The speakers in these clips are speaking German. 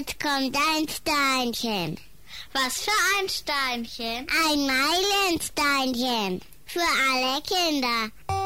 Jetzt kommt ein Steinchen. Was für ein Steinchen? Ein Meilensteinchen. Für alle Kinder.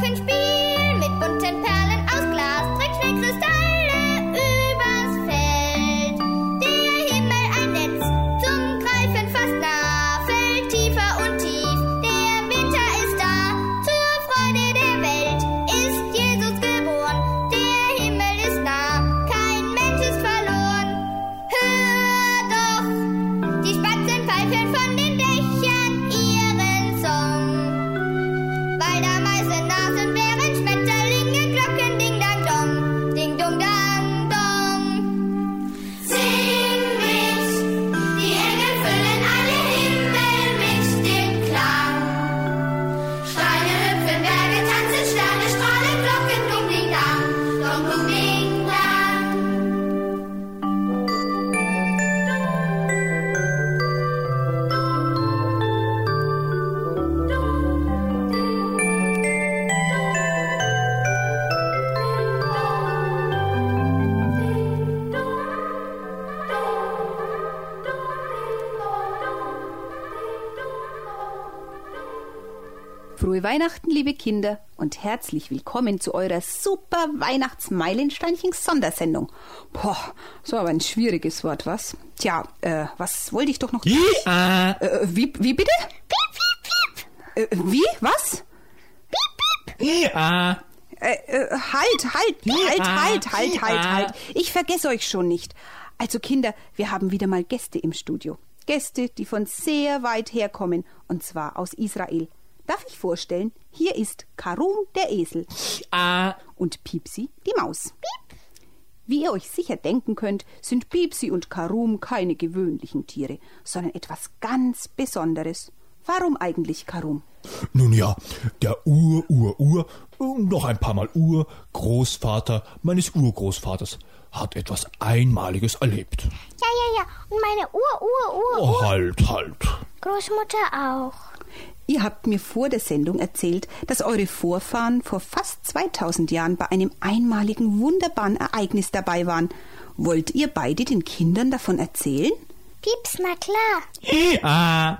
Frohe Kinder, und herzlich willkommen zu eurer super Weihnachts-Meilensteinchen-Sondersendung. Boah, so aber ein schwieriges Wort, was? Tja, äh, was wollte ich doch noch... Ja. Äh, wie, wie bitte? Piep, piep, piep. Äh, wie? Was? Piep, piep. Ja. Äh, äh, halt, halt, halt, halt, halt, halt, halt. Ich vergesse euch schon nicht. Also Kinder, wir haben wieder mal Gäste im Studio. Gäste, die von sehr weit herkommen, und zwar aus Israel. Darf ich vorstellen, hier ist Karum der Esel Ah. und Piepsi die Maus. Wie ihr euch sicher denken könnt, sind Piepsi und Karum keine gewöhnlichen Tiere, sondern etwas ganz Besonderes. Warum eigentlich Karum? Nun ja, der Ur, Ur, Ur, noch ein paar Mal Ur, Großvater meines Urgroßvaters hat etwas Einmaliges erlebt. Ja, ja, ja. Und meine Ur, Ur, Ur, Oh, halt, halt. Großmutter auch. Ihr habt mir vor der Sendung erzählt, dass eure Vorfahren vor fast 2000 Jahren bei einem einmaligen wunderbaren Ereignis dabei waren. Wollt ihr beide den Kindern davon erzählen? Pieps, na klar. Ja.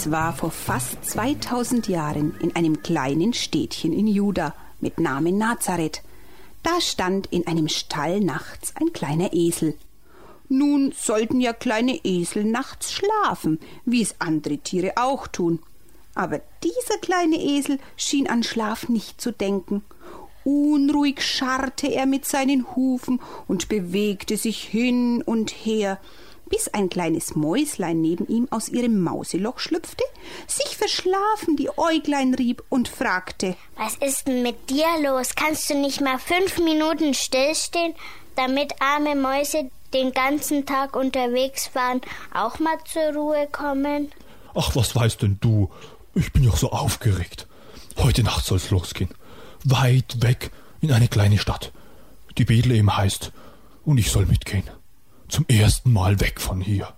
Es war vor fast 2000 Jahren in einem kleinen Städtchen in Juda mit Namen Nazareth. Da stand in einem Stall nachts ein kleiner Esel. Nun sollten ja kleine Esel nachts schlafen, wie es andere Tiere auch tun. Aber dieser kleine Esel schien an Schlaf nicht zu denken. Unruhig scharrte er mit seinen Hufen und bewegte sich hin und her, bis ein kleines Mäuslein neben ihm aus ihrem Mauseloch schlüpfte, sich verschlafen die Äuglein rieb und fragte Was ist denn mit dir los? Kannst du nicht mal fünf Minuten stillstehen, damit arme Mäuse den ganzen Tag unterwegs waren, auch mal zur Ruhe kommen? Ach, was weißt denn du? Ich bin ja so aufgeregt. Heute Nacht soll's losgehen. Weit weg in eine kleine Stadt, die Bethlehem heißt, und ich soll mitgehen. Zum ersten Mal weg von hier.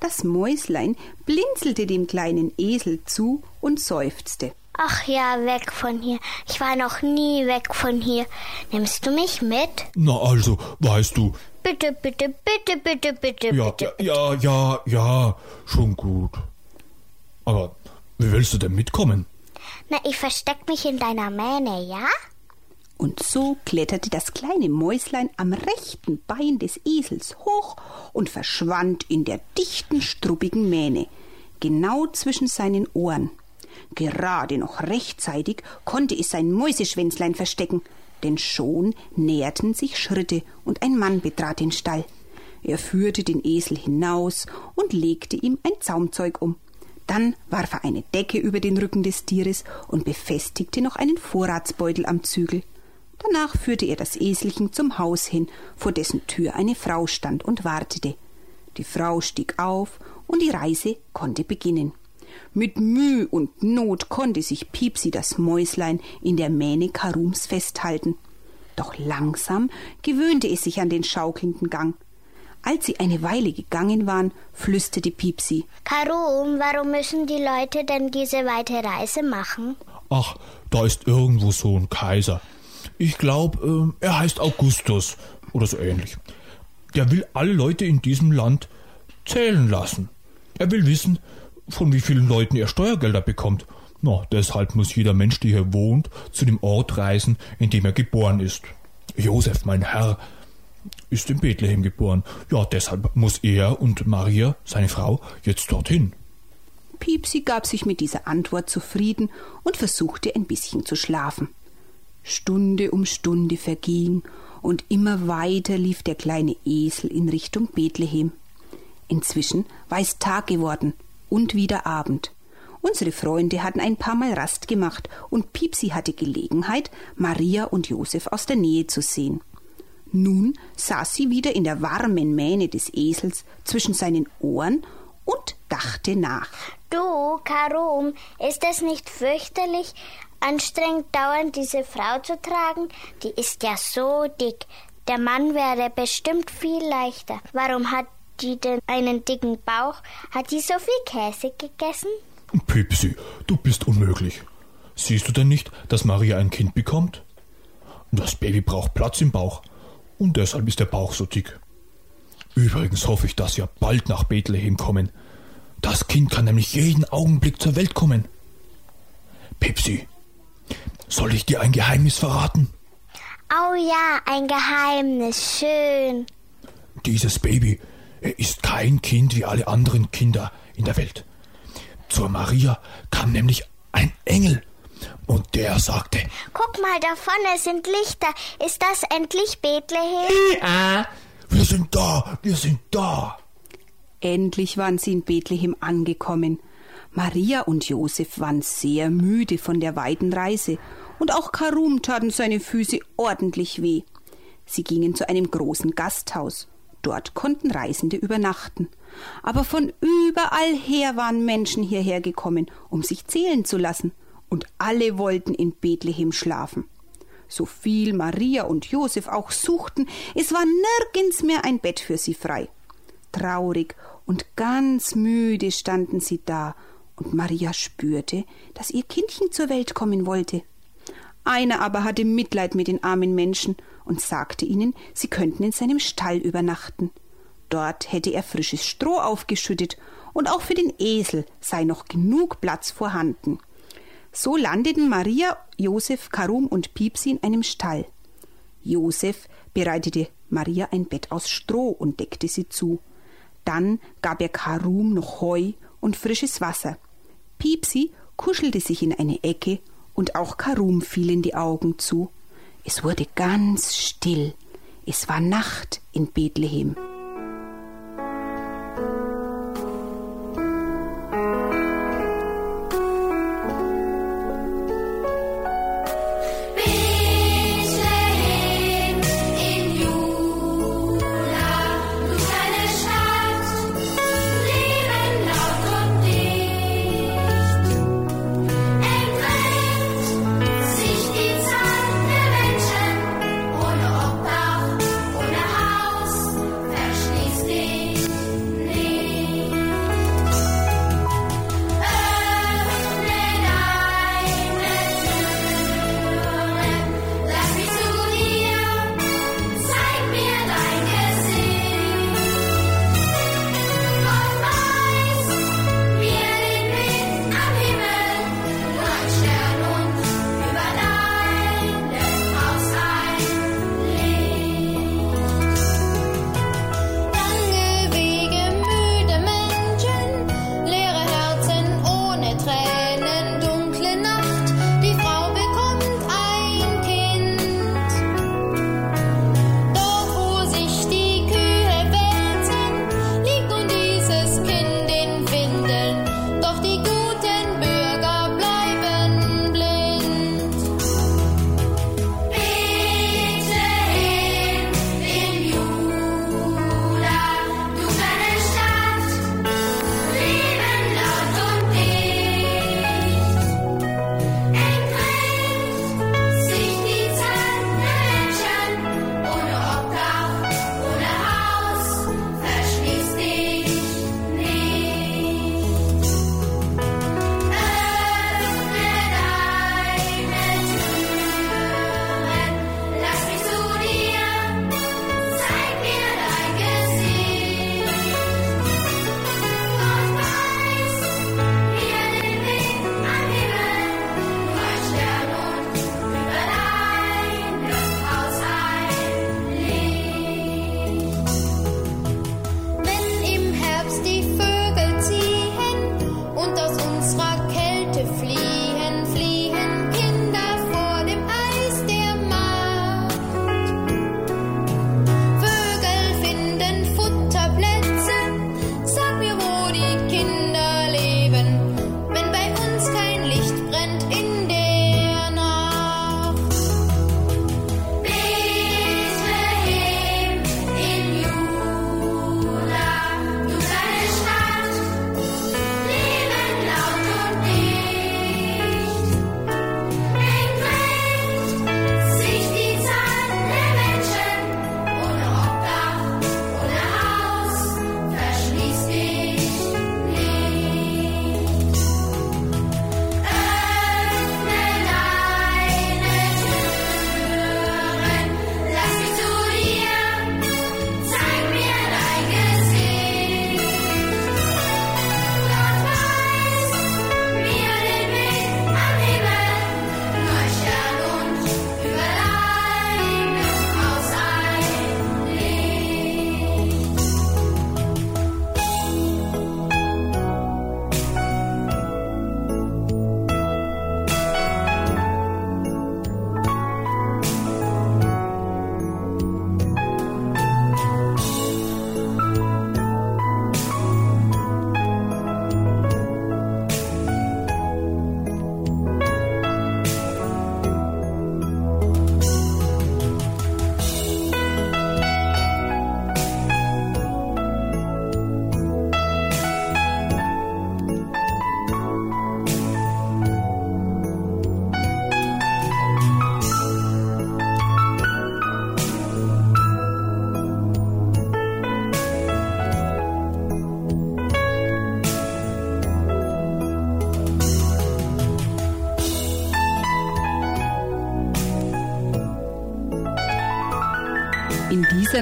Das Mäuslein blinzelte dem kleinen Esel zu und seufzte. Ach ja, weg von hier. Ich war noch nie weg von hier. Nimmst du mich mit? Na also, weißt du, Bitte, bitte, bitte, bitte, bitte, ja, bitte. ja, ja, ja, schon gut. Aber wie willst du denn mitkommen? Na, ich versteck mich in deiner Mähne, ja? Und so kletterte das kleine Mäuslein am rechten Bein des Esels hoch und verschwand in der dichten, struppigen Mähne, genau zwischen seinen Ohren. Gerade noch rechtzeitig konnte es sein Mäuseschwänzlein verstecken, denn schon näherten sich Schritte und ein Mann betrat den Stall. Er führte den Esel hinaus und legte ihm ein Zaumzeug um. Dann warf er eine Decke über den Rücken des Tieres und befestigte noch einen Vorratsbeutel am Zügel. Danach führte er das Eselchen zum Haus hin, vor dessen Tür eine Frau stand und wartete. Die Frau stieg auf und die Reise konnte beginnen. Mit Mühe und Not konnte sich Piepsi das Mäuslein in der Mähne Karums festhalten. Doch langsam gewöhnte es sich an den schaukelnden Gang. Als sie eine Weile gegangen waren, flüsterte Piepsi. Karum, warum müssen die Leute denn diese weite Reise machen? Ach, da ist irgendwo so ein Kaiser. Ich glaube, äh, er heißt Augustus oder so ähnlich. Der will alle Leute in diesem Land zählen lassen. Er will wissen, von wie vielen Leuten er Steuergelder bekommt. Na, deshalb muss jeder Mensch, der hier wohnt, zu dem Ort reisen, in dem er geboren ist. Josef, mein Herr, ist in Bethlehem geboren. Ja, deshalb muss er und Maria, seine Frau, jetzt dorthin. Piepsi gab sich mit dieser Antwort zufrieden und versuchte ein bisschen zu schlafen. Stunde um Stunde verging, und immer weiter lief der kleine Esel in Richtung Bethlehem. Inzwischen war es Tag geworden und wieder Abend. Unsere Freunde hatten ein paar Mal Rast gemacht, und Piepsi hatte Gelegenheit, Maria und Josef aus der Nähe zu sehen. Nun saß sie wieder in der warmen Mähne des Esels zwischen seinen Ohren und dachte nach. Du, Karum, ist es nicht fürchterlich anstrengend, dauernd diese Frau zu tragen? Die ist ja so dick. Der Mann wäre bestimmt viel leichter. Warum hat die denn einen dicken Bauch? Hat die so viel Käse gegessen? Pipsi, du bist unmöglich. Siehst du denn nicht, dass Maria ein Kind bekommt? Das Baby braucht Platz im Bauch. Und deshalb ist der Bauch so dick. Übrigens hoffe ich, dass wir bald nach Bethlehem kommen. Das Kind kann nämlich jeden Augenblick zur Welt kommen. Pipsi, soll ich dir ein Geheimnis verraten? Oh ja, ein Geheimnis. Schön. Dieses Baby ist kein Kind wie alle anderen Kinder in der Welt. Zur Maria kam nämlich ein Engel und der sagte, Guck mal, da vorne sind Lichter. Ist das endlich Bethlehem? wir sind da, wir sind da. Endlich waren sie in Bethlehem angekommen. Maria und Josef waren sehr müde von der weiten Reise, und auch Karum taten seine Füße ordentlich weh. Sie gingen zu einem großen Gasthaus. Dort konnten Reisende übernachten. Aber von überall her waren Menschen hierher gekommen, um sich zählen zu lassen, und alle wollten in Bethlehem schlafen. So viel Maria und Josef auch suchten, es war nirgends mehr ein Bett für sie frei. Traurig und ganz müde standen sie da, und Maria spürte, dass ihr Kindchen zur Welt kommen wollte. Einer aber hatte Mitleid mit den armen Menschen und sagte ihnen, sie könnten in seinem Stall übernachten. Dort hätte er frisches Stroh aufgeschüttet und auch für den Esel sei noch genug Platz vorhanden. So landeten Maria, Josef, Karum und Piepsi in einem Stall. Josef bereitete Maria ein Bett aus Stroh und deckte sie zu. Dann gab er Karum noch Heu und frisches Wasser. Piepsi kuschelte sich in eine Ecke und auch Karum fielen die Augen zu. Es wurde ganz still. Es war Nacht in Bethlehem.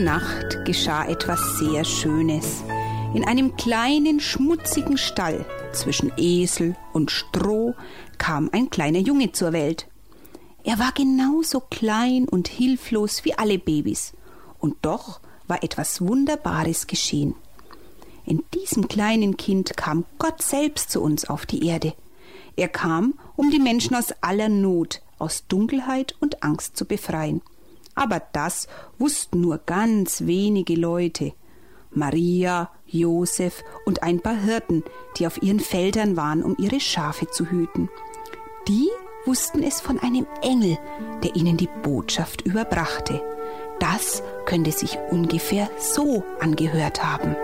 dieser Nacht geschah etwas sehr Schönes. In einem kleinen, schmutzigen Stall zwischen Esel und Stroh kam ein kleiner Junge zur Welt. Er war genauso klein und hilflos wie alle Babys, und doch war etwas Wunderbares geschehen. In diesem kleinen Kind kam Gott selbst zu uns auf die Erde. Er kam, um die Menschen aus aller Not, aus Dunkelheit und Angst zu befreien. Aber das wussten nur ganz wenige Leute. Maria, Josef und ein paar Hirten, die auf ihren Feldern waren, um ihre Schafe zu hüten. Die wussten es von einem Engel, der ihnen die Botschaft überbrachte. Das könnte sich ungefähr so angehört haben.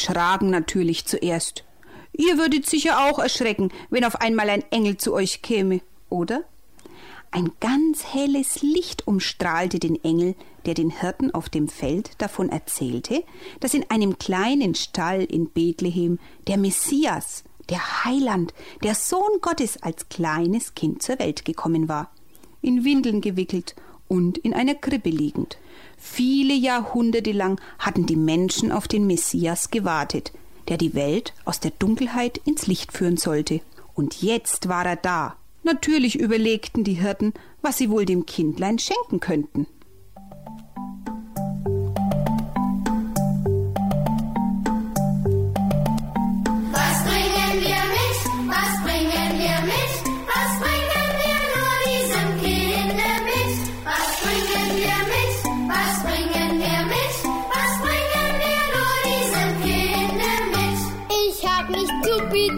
Erschraken natürlich zuerst. Ihr würdet sicher auch erschrecken, wenn auf einmal ein Engel zu euch käme, oder? Ein ganz helles Licht umstrahlte den Engel, der den Hirten auf dem Feld davon erzählte, dass in einem kleinen Stall in Bethlehem der Messias, der Heiland, der Sohn Gottes als kleines Kind zur Welt gekommen war, in Windeln gewickelt und in einer Krippe liegend. Viele Jahrhunderte lang hatten die Menschen auf den Messias gewartet, der die Welt aus der Dunkelheit ins Licht führen sollte. Und jetzt war er da. Natürlich überlegten die Hirten, was sie wohl dem Kindlein schenken könnten.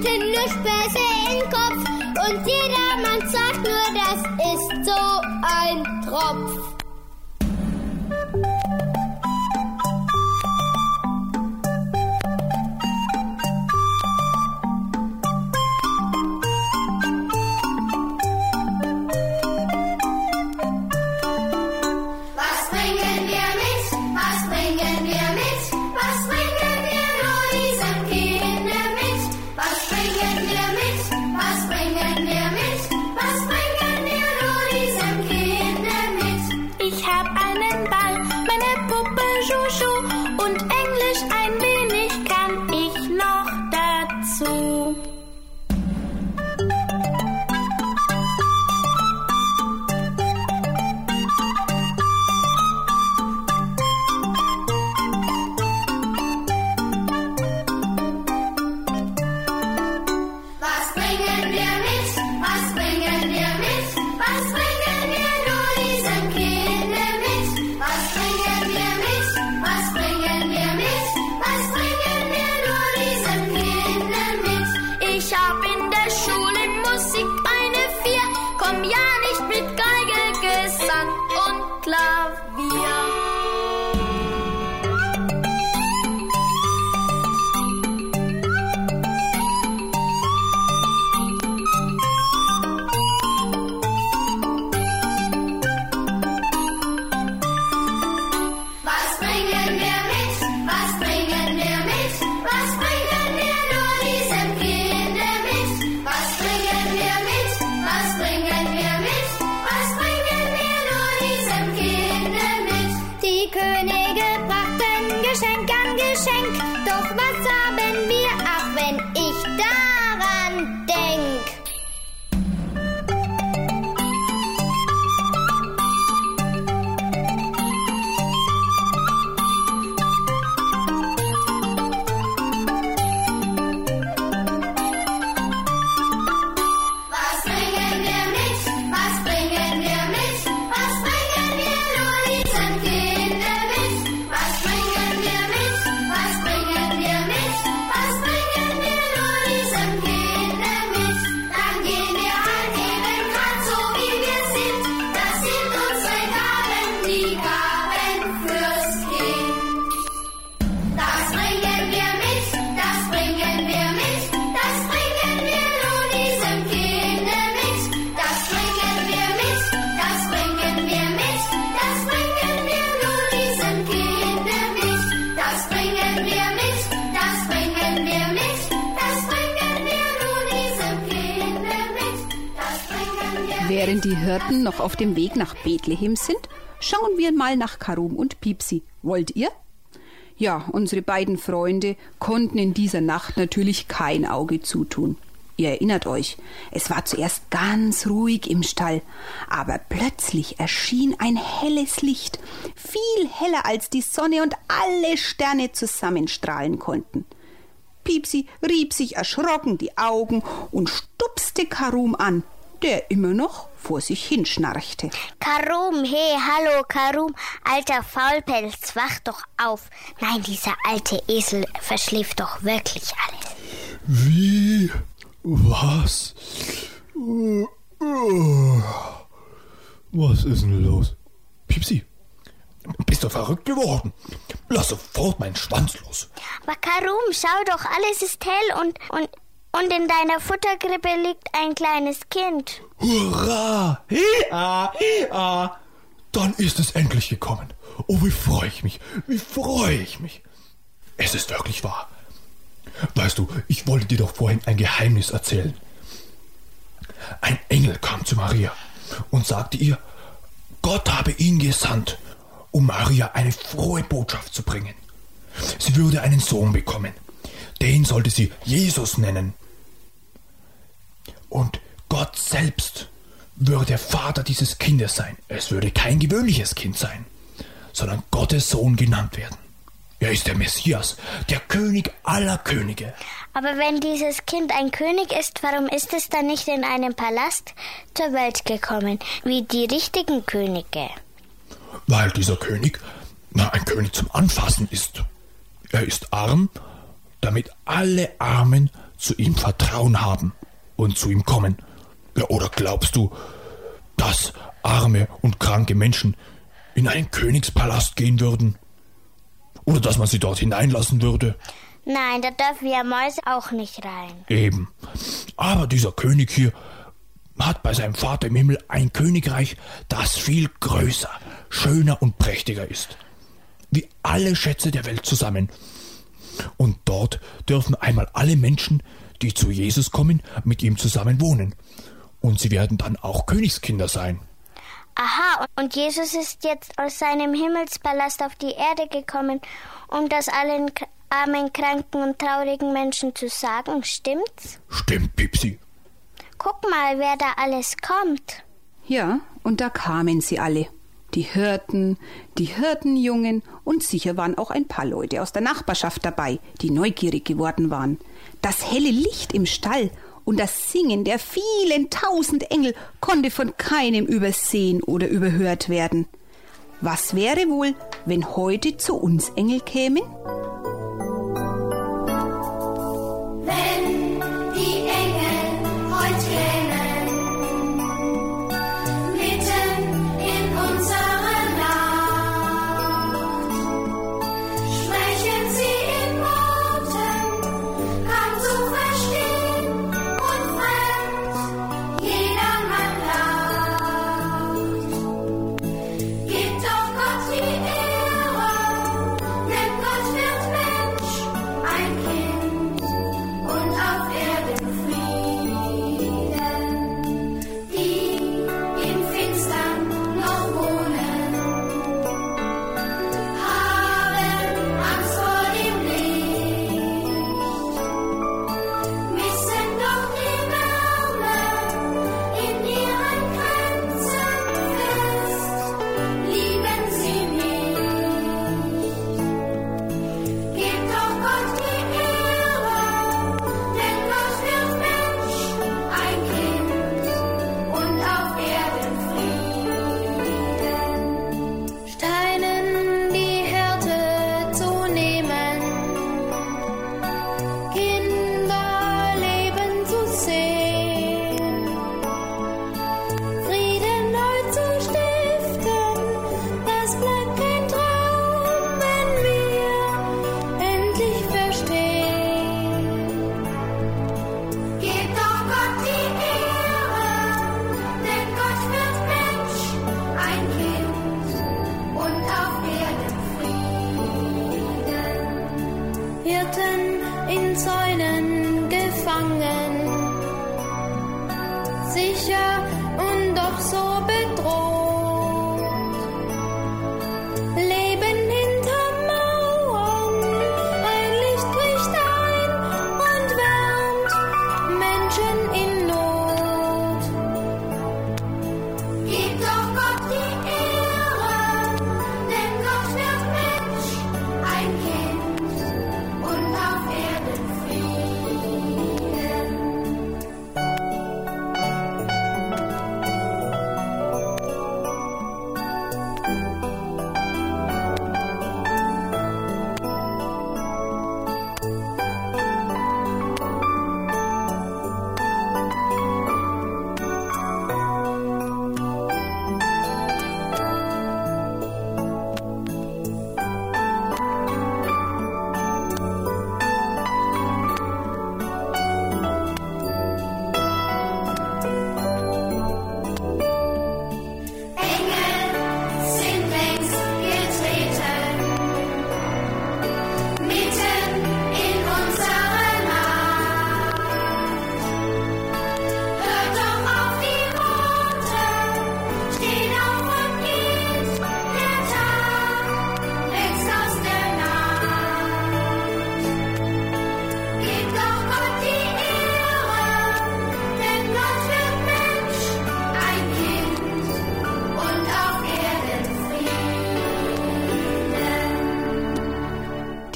Bieten, nur Späße im Kopf. Und jedermann sagt nur, das ist so ein Tropf. Auf dem Weg nach Bethlehem sind, schauen wir mal nach Karum und Pipsi. Wollt ihr? Ja, unsere beiden Freunde konnten in dieser Nacht natürlich kein Auge zutun. Ihr erinnert euch, es war zuerst ganz ruhig im Stall, aber plötzlich erschien ein helles Licht, viel heller als die Sonne und alle Sterne zusammenstrahlen konnten. Piepsi rieb sich erschrocken die Augen und stupste Karum an, der immer noch vor sich hinschnarchte. Karum, hey, hallo, Karum, alter Faulpelz, wach doch auf. Nein, dieser alte Esel verschläft doch wirklich alles. Wie? Was? Was ist denn los? Pipsi, bist du verrückt geworden? Lass sofort meinen Schwanz los. Aber Karum, schau doch, alles ist hell und, und, und in deiner Futterkrippe liegt ein kleines Kind. Hurra! Hia! Hia! Dann ist es endlich gekommen. Oh, wie freue ich mich. Wie freue ich mich. Es ist wirklich wahr. Weißt du, ich wollte dir doch vorhin ein Geheimnis erzählen. Ein Engel kam zu Maria und sagte ihr, Gott habe ihn gesandt, um Maria eine frohe Botschaft zu bringen. Sie würde einen Sohn bekommen. Den sollte sie Jesus nennen. Und Gott selbst würde der Vater dieses Kindes sein. Es würde kein gewöhnliches Kind sein, sondern Gottes Sohn genannt werden. Er ist der Messias, der König aller Könige. Aber wenn dieses Kind ein König ist, warum ist es dann nicht in einem Palast zur Welt gekommen, wie die richtigen Könige? Weil dieser König, na, ein König zum Anfassen ist. Er ist arm, damit alle Armen zu ihm Vertrauen haben und zu ihm kommen. Ja, oder glaubst du, dass arme und kranke Menschen in einen Königspalast gehen würden? Oder dass man sie dort hineinlassen würde? Nein, da dürfen wir Mäuse auch nicht rein. Eben. Aber dieser König hier hat bei seinem Vater im Himmel ein Königreich, das viel größer, schöner und prächtiger ist. Wie alle Schätze der Welt zusammen. Und dort dürfen einmal alle Menschen, die zu Jesus kommen, mit ihm zusammen wohnen. Und sie werden dann auch Königskinder sein. Aha, und Jesus ist jetzt aus seinem Himmelspalast auf die Erde gekommen, um das allen armen, kranken und traurigen Menschen zu sagen, stimmt's? Stimmt, Pipsi. Guck mal, wer da alles kommt. Ja, und da kamen sie alle. Die Hirten, die Hirtenjungen und sicher waren auch ein paar Leute aus der Nachbarschaft dabei, die neugierig geworden waren. Das helle Licht im Stall und das Singen der vielen tausend Engel konnte von keinem übersehen oder überhört werden. Was wäre wohl, wenn heute zu uns Engel kämen?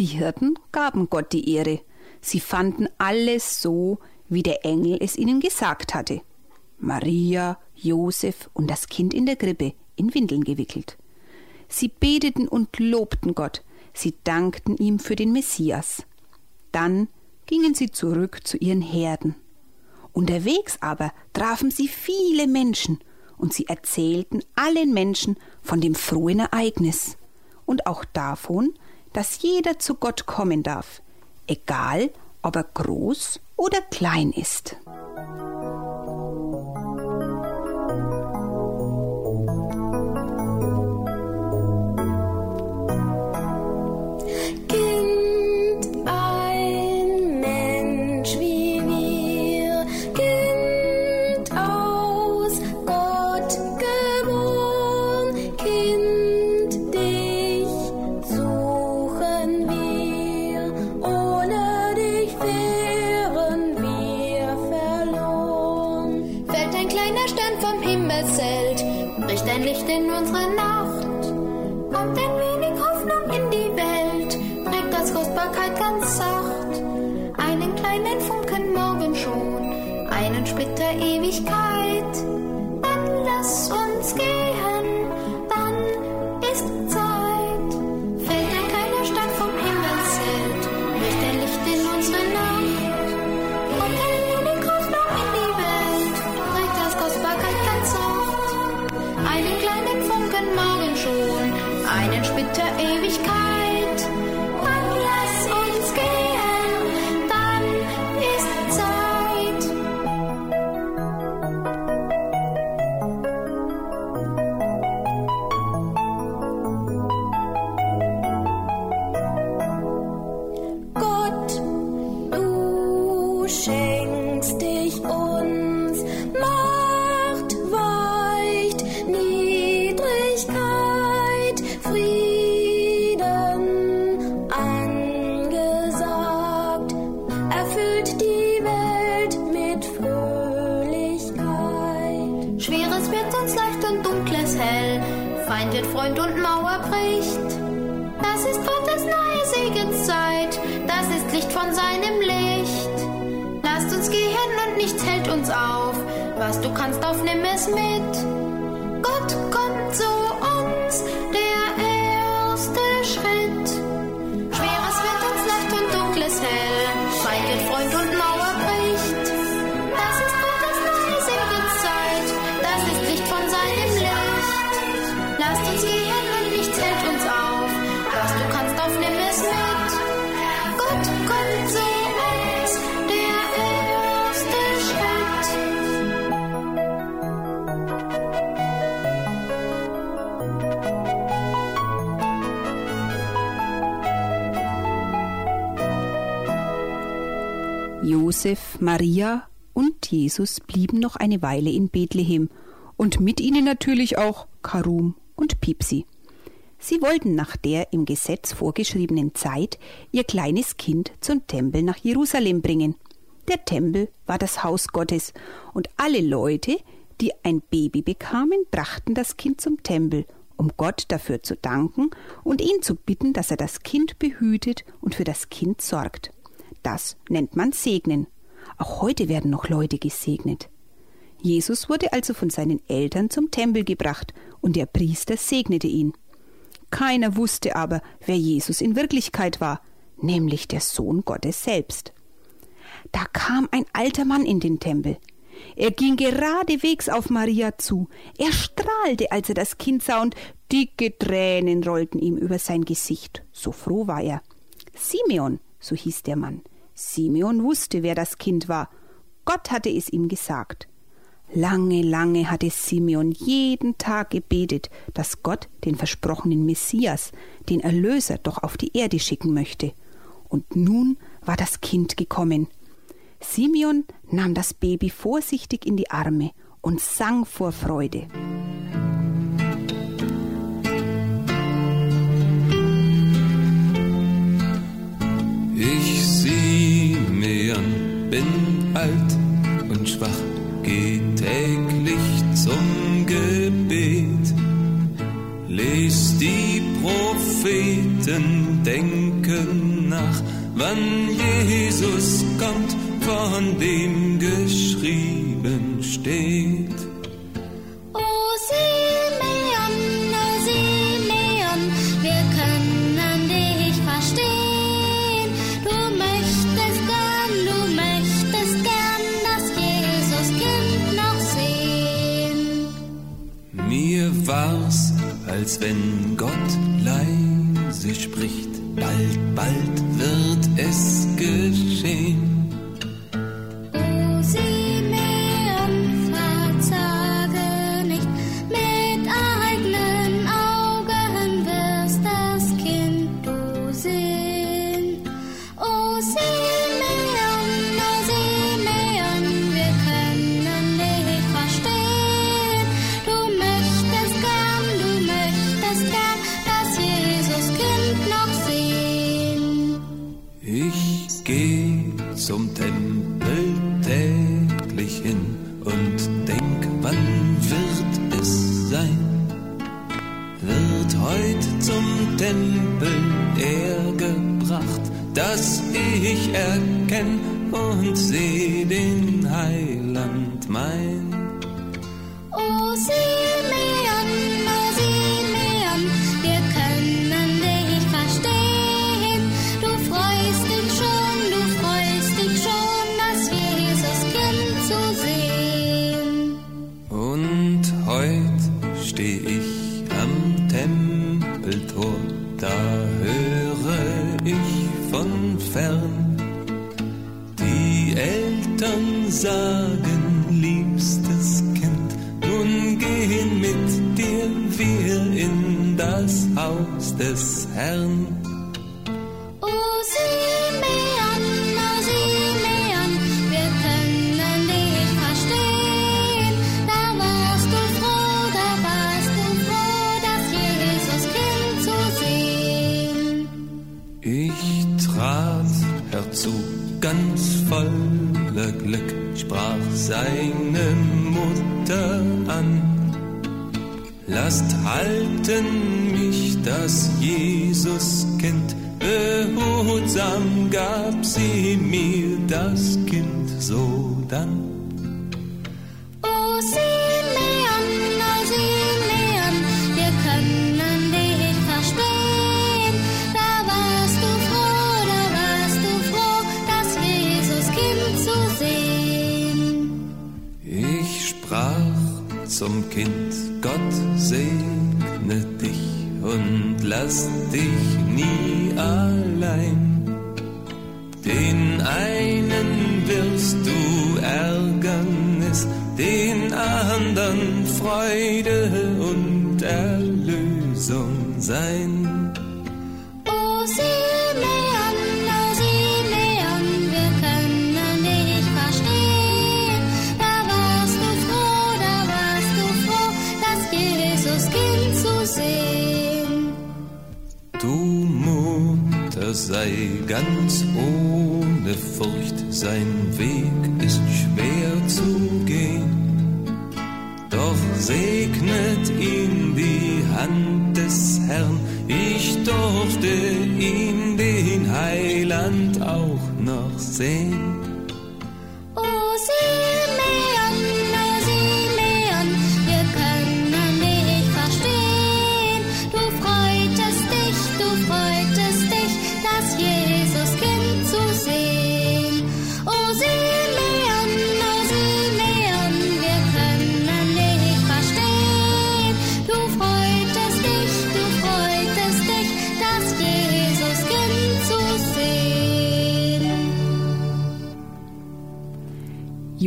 Die Hirten gaben Gott die Ehre. Sie fanden alles so, wie der Engel es ihnen gesagt hatte. Maria, Josef und das Kind in der Krippe, in Windeln gewickelt. Sie beteten und lobten Gott. Sie dankten ihm für den Messias. Dann gingen sie zurück zu ihren Herden. Unterwegs aber trafen sie viele Menschen und sie erzählten allen Menschen von dem frohen Ereignis und auch davon, dass jeder zu Gott kommen darf, egal ob er groß oder klein ist. Josef, Maria und Jesus blieben noch eine Weile in Bethlehem und mit ihnen natürlich auch Karum und Pipsi. Sie wollten nach der im Gesetz vorgeschriebenen Zeit ihr kleines Kind zum Tempel nach Jerusalem bringen. Der Tempel war das Haus Gottes, und alle Leute, die ein Baby bekamen, brachten das Kind zum Tempel, um Gott dafür zu danken und ihn zu bitten, dass er das Kind behütet und für das Kind sorgt. Das nennt man Segnen. Auch heute werden noch Leute gesegnet. Jesus wurde also von seinen Eltern zum Tempel gebracht und der Priester segnete ihn. Keiner wusste aber, wer Jesus in Wirklichkeit war, nämlich der Sohn Gottes selbst. Da kam ein alter Mann in den Tempel. Er ging geradewegs auf Maria zu. Er strahlte, als er das Kind sah, und dicke Tränen rollten ihm über sein Gesicht. So froh war er. Simeon, so hieß der Mann. Simeon wusste, wer das Kind war. Gott hatte es ihm gesagt. Lange, lange hatte Simeon jeden Tag gebetet, dass Gott den versprochenen Messias, den Erlöser, doch auf die Erde schicken möchte. Und nun war das Kind gekommen. Simeon nahm das Baby vorsichtig in die Arme und sang vor Freude. Und schwach, geh täglich zum Gebet. Les die Propheten, denke nach, wann Jesus kommt, von dem geschrieben steht. Oh Simeon, war's, als wenn Gott leise spricht, bald, bald wird es geschehen. Das Jesuskind zu sehen. Ich sprach zum Kind, Gott segne dich und lass dich nie allein. Den einen wirst du Ärgernis, den anderen Freude und Erlösung sein. Sei ganz ohne Furcht, sein Weg ist schwer zu gehen. Doch segnet ihn die Hand des Herrn, ich durfte ihn, den Heiland, auch noch sehen.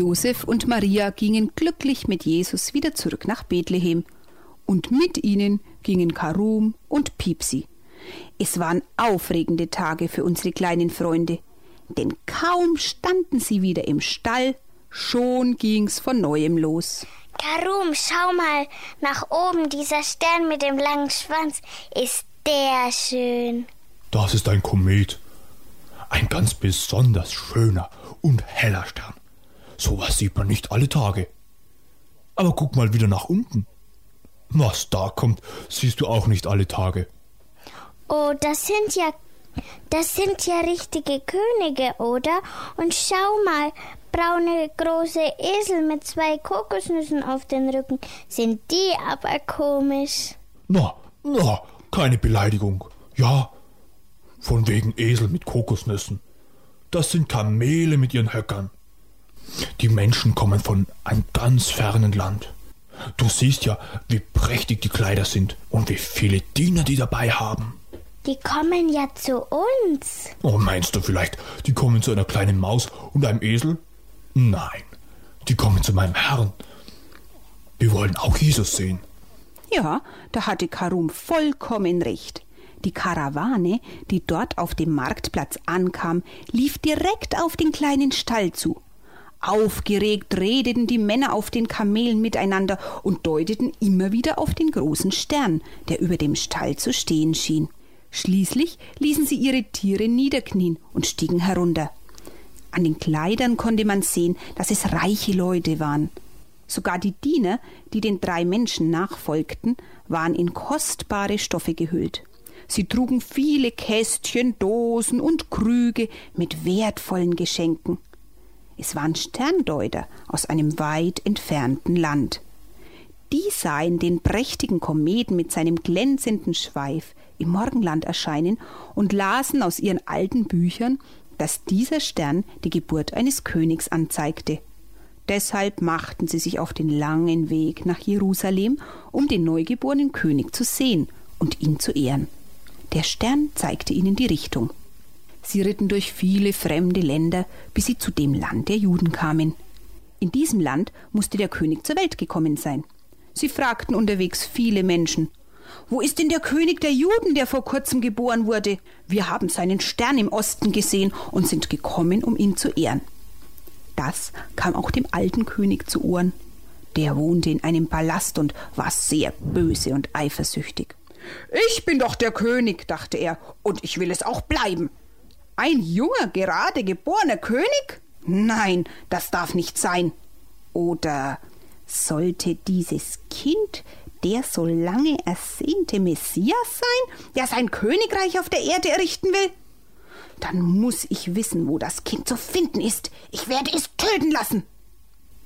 Josef und Maria gingen glücklich mit Jesus wieder zurück nach Bethlehem. Und mit ihnen gingen Karum und Piepsi. Es waren aufregende Tage für unsere kleinen Freunde, denn kaum standen sie wieder im Stall, schon ging's von neuem los. Karum, schau mal nach oben. Dieser Stern mit dem langen Schwanz ist der schön. Das ist ein Komet. Ein ganz besonders schöner und heller Stern. Sowas sieht man nicht alle Tage. Aber guck mal wieder nach unten. Was da kommt, siehst du auch nicht alle Tage. Oh, das sind ja, das sind ja richtige Könige, oder? Und schau mal, braune große Esel mit zwei Kokosnüssen auf den Rücken. Sind die aber komisch. Na, na, keine Beleidigung. Ja, von wegen Esel mit Kokosnüssen. Das sind Kamele mit ihren Höckern. Die Menschen kommen von einem ganz fernen Land. Du siehst ja, wie prächtig die Kleider sind und wie viele Diener die dabei haben. Die kommen ja zu uns. Oh, meinst du vielleicht, die kommen zu einer kleinen Maus und einem Esel? Nein, die kommen zu meinem Herrn. Wir wollen auch Jesus sehen. Ja, da hatte Karum vollkommen recht. Die Karawane, die dort auf dem Marktplatz ankam, lief direkt auf den kleinen Stall zu. Aufgeregt redeten die Männer auf den Kamelen miteinander und deuteten immer wieder auf den großen Stern, der über dem Stall zu stehen schien. Schließlich ließen sie ihre Tiere niederknien und stiegen herunter. An den Kleidern konnte man sehen, dass es reiche Leute waren. Sogar die Diener, die den drei Menschen nachfolgten, waren in kostbare Stoffe gehüllt. Sie trugen viele Kästchen, Dosen und Krüge mit wertvollen Geschenken. Es waren Sterndeuter aus einem weit entfernten Land. Die sahen den prächtigen Kometen mit seinem glänzenden Schweif im Morgenland erscheinen und lasen aus ihren alten Büchern, dass dieser Stern die Geburt eines Königs anzeigte. Deshalb machten sie sich auf den langen Weg nach Jerusalem, um den neugeborenen König zu sehen und ihn zu ehren. Der Stern zeigte ihnen die Richtung. Sie ritten durch viele fremde Länder, bis sie zu dem Land der Juden kamen. In diesem Land musste der König zur Welt gekommen sein. Sie fragten unterwegs viele Menschen. Wo ist denn der König der Juden, der vor kurzem geboren wurde? Wir haben seinen Stern im Osten gesehen und sind gekommen, um ihn zu ehren. Das kam auch dem alten König zu Ohren. Der wohnte in einem Palast und war sehr böse und eifersüchtig. Ich bin doch der König, dachte er, und ich will es auch bleiben. Ein junger, gerade geborener König? Nein, das darf nicht sein. Oder sollte dieses Kind der so lange ersehnte Messias sein, der sein Königreich auf der Erde errichten will? Dann muss ich wissen, wo das Kind zu finden ist. Ich werde es töten lassen.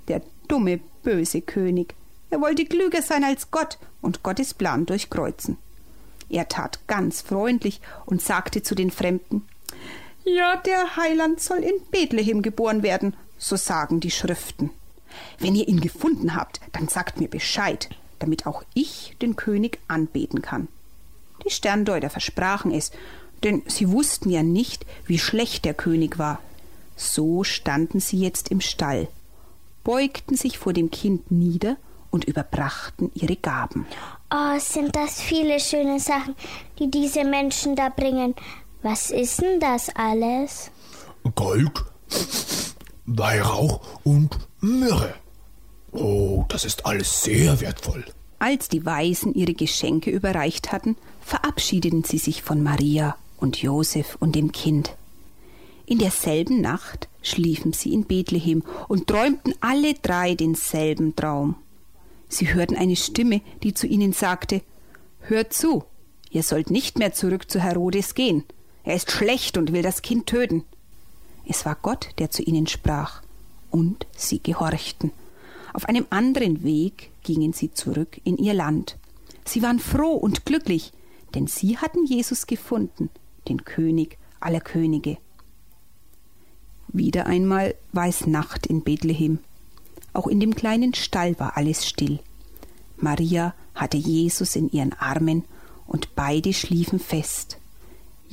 Der dumme, böse König. Er wollte klüger sein als Gott und Gottes Plan durchkreuzen. Er tat ganz freundlich und sagte zu den Fremden Ja, der Heiland soll in Bethlehem geboren werden, so sagen die Schriften. Wenn ihr ihn gefunden habt, dann sagt mir Bescheid, damit auch ich den König anbeten kann. Die Sterndeuter versprachen es, denn sie wussten ja nicht, wie schlecht der König war. So standen sie jetzt im Stall, beugten sich vor dem Kind nieder und überbrachten ihre Gaben. Oh, sind das viele schöne Sachen, die diese Menschen da bringen. Was ist denn das alles? Gold, Weihrauch und Myrrhe. Oh, das ist alles sehr wertvoll. Als die Weisen ihre Geschenke überreicht hatten, verabschiedeten sie sich von Maria und Josef und dem Kind. In derselben Nacht schliefen sie in Bethlehem und träumten alle drei denselben Traum. Sie hörten eine Stimme, die zu ihnen sagte Hört zu, ihr sollt nicht mehr zurück zu Herodes gehen. Er ist schlecht und will das Kind töten. Es war Gott, der zu ihnen sprach, und sie gehorchten. Auf einem anderen Weg gingen sie zurück in ihr Land. Sie waren froh und glücklich, denn sie hatten Jesus gefunden, den König aller Könige. Wieder einmal war es Nacht in Bethlehem. Auch in dem kleinen Stall war alles still. Maria hatte Jesus in ihren Armen und beide schliefen fest.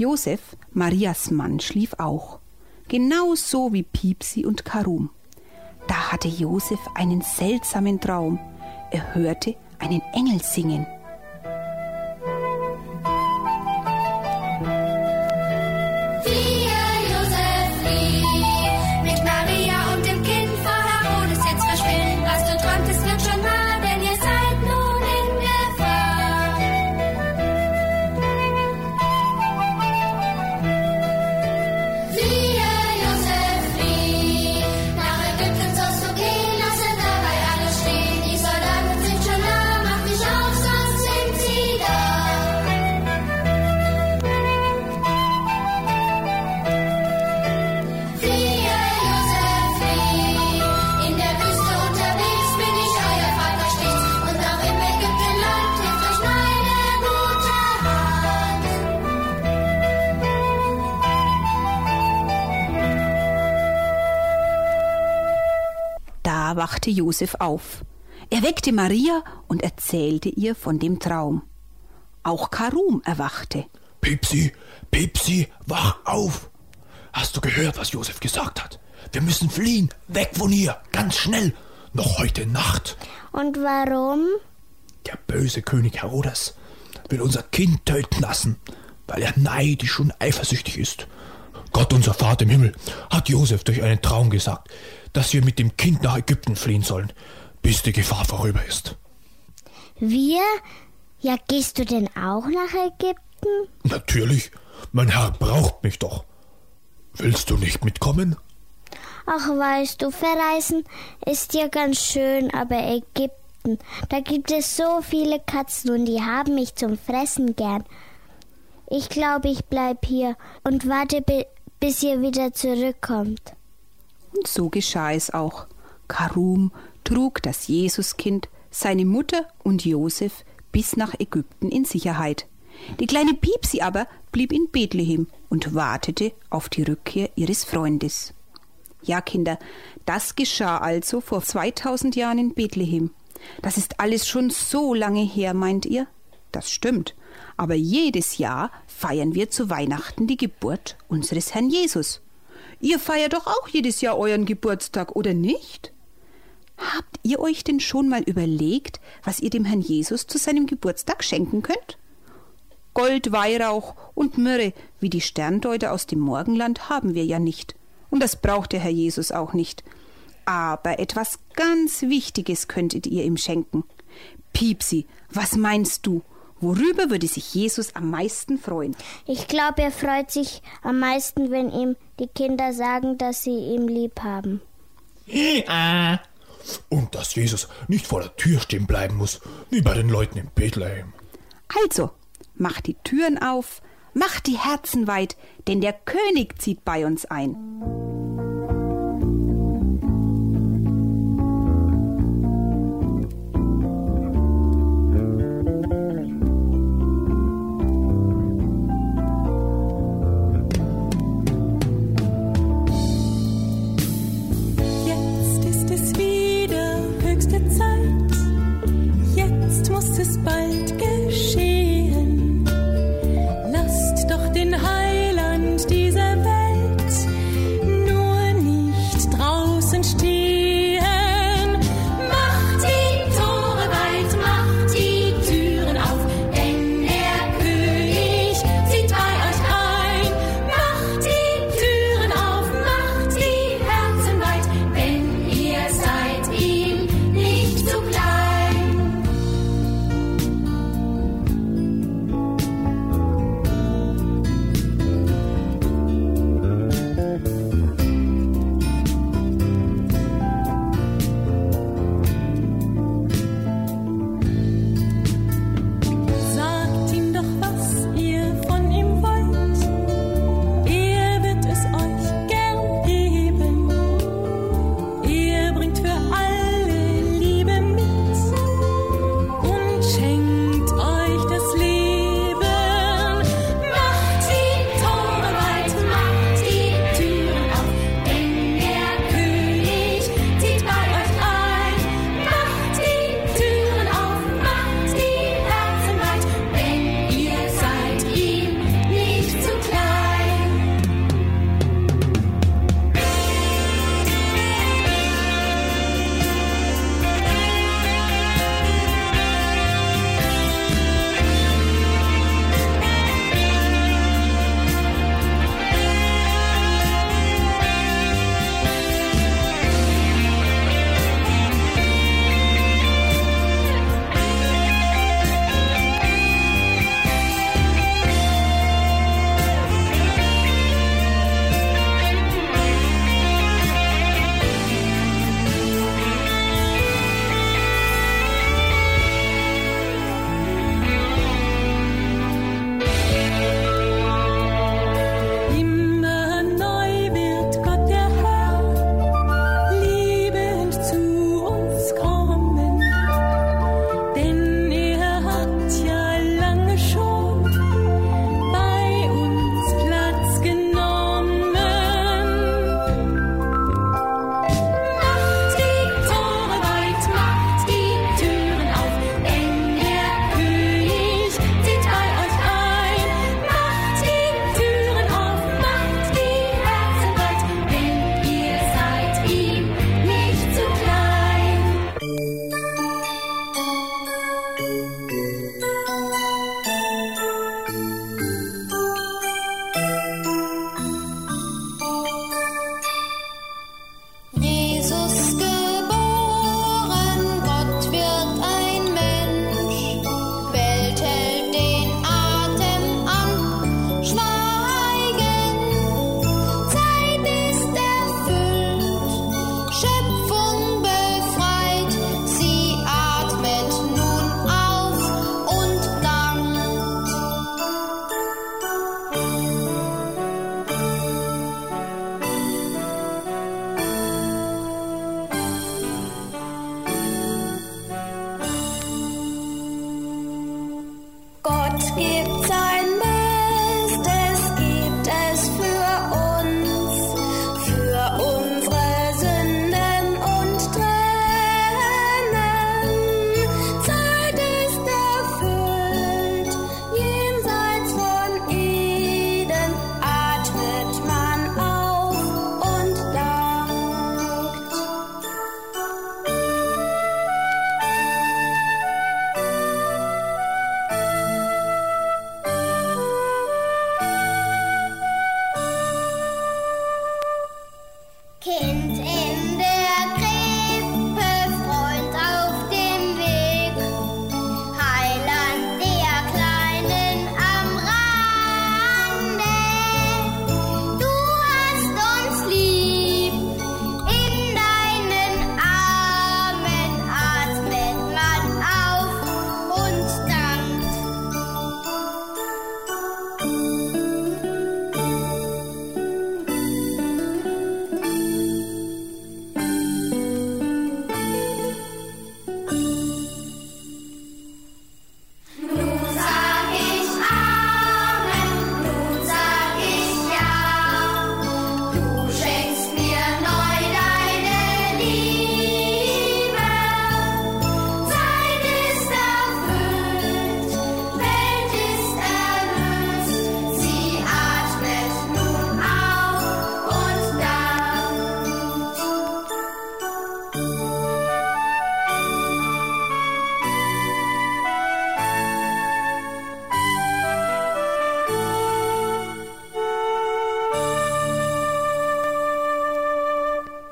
Josef, Marias Mann, schlief auch, genauso wie Piepsi und Karum. Da hatte Josef einen seltsamen Traum. Er hörte einen Engel singen. Wachte Josef auf. Er weckte Maria und erzählte ihr von dem Traum. Auch Karum erwachte. Pipsi, Pipsi, wach auf! Hast du gehört, was Josef gesagt hat? Wir müssen fliehen, weg von hier, ganz schnell, noch heute Nacht. Und warum? Der böse König Herodes will unser Kind töten lassen, weil er neidisch und eifersüchtig ist. Gott, unser Vater im Himmel, hat Josef durch einen Traum gesagt, dass wir mit dem Kind nach Ägypten fliehen sollen, bis die Gefahr vorüber ist. Wir? Ja, gehst du denn auch nach Ägypten? Natürlich, mein Herr braucht mich doch. Willst du nicht mitkommen? Ach, weißt du, verreisen ist ja ganz schön, aber Ägypten, da gibt es so viele Katzen und die haben mich zum Fressen gern. Ich glaube, ich bleib hier und warte, bi bis ihr wieder zurückkommt. Und so geschah es auch. Karum trug das Jesuskind, seine Mutter und Josef bis nach Ägypten in Sicherheit. Die kleine Piepsi aber blieb in Bethlehem und wartete auf die Rückkehr ihres Freundes. Ja, Kinder, das geschah also vor 2000 Jahren in Bethlehem. Das ist alles schon so lange her, meint ihr? Das stimmt. Aber jedes Jahr feiern wir zu Weihnachten die Geburt unseres Herrn Jesus. Ihr feiert doch auch jedes Jahr euren Geburtstag, oder nicht? Habt ihr euch denn schon mal überlegt, was ihr dem Herrn Jesus zu seinem Geburtstag schenken könnt? Gold, Weihrauch und Myrrhe, wie die Sterndeuter aus dem Morgenland, haben wir ja nicht. Und das braucht der Herr Jesus auch nicht. Aber etwas ganz Wichtiges könntet ihr ihm schenken. Piepsi, was meinst du? Worüber würde sich Jesus am meisten freuen? Ich glaube, er freut sich am meisten, wenn ihm die Kinder sagen, dass sie ihn lieb haben. Und dass Jesus nicht vor der Tür stehen bleiben muss, wie bei den Leuten in Bethlehem. Also, macht die Türen auf, macht die Herzen weit, denn der König zieht bei uns ein.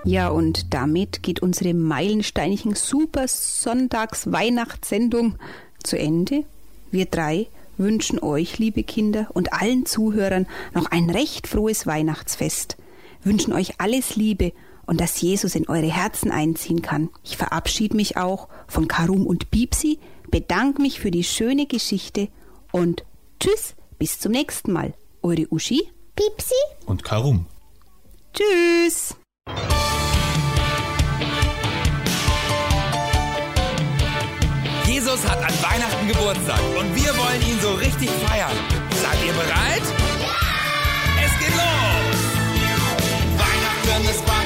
Ja, und damit geht unsere meilensteinigen Super Sonntags Weihnachtssendung zu Ende. Wir drei wünschen euch, liebe Kinder, und allen Zuhörern noch ein recht frohes Weihnachtsfest. Wünschen euch alles Liebe und dass Jesus in eure Herzen einziehen kann. Ich verabschiede mich auch von Karum und Bibsi, bedanke mich für die schöne Geschichte und tschüss, bis zum nächsten Mal. Eure Uschi. Pipsi? Und Karum. Tschüss. Jesus hat an Weihnachten Geburtstag und wir wollen ihn so richtig feiern. Seid ihr bereit? Ja! Es geht los! Weihnachten ist Party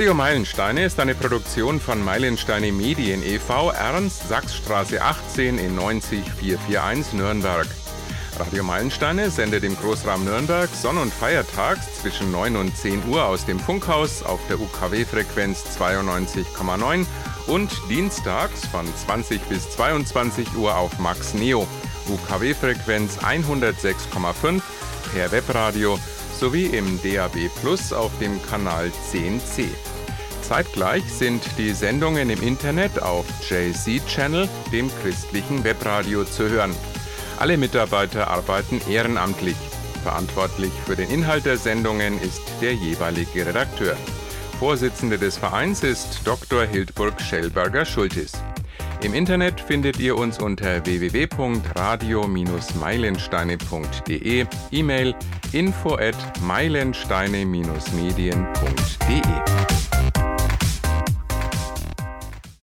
Radio Meilensteine ist eine Produktion von Meilensteine Medien e.V. Ernst Sachsstraße 18 in 90441 Nürnberg. Radio Meilensteine sendet im Großraum Nürnberg sonn- und feiertags zwischen 9 und 10 Uhr aus dem Funkhaus auf der UKW-Frequenz 92,9 und dienstags von 20 bis 22 Uhr auf Max Neo, UKW-Frequenz 106,5 per Webradio sowie im DAB Plus auf dem Kanal 10C. Zeitgleich sind die Sendungen im Internet auf JC Channel, dem christlichen Webradio, zu hören. Alle Mitarbeiter arbeiten ehrenamtlich. Verantwortlich für den Inhalt der Sendungen ist der jeweilige Redakteur. Vorsitzende des Vereins ist Dr. Hildburg Schellberger-Schultis. Im Internet findet ihr uns unter www.radio-meilensteine.de, E-Mail info at meilensteine-medien.de.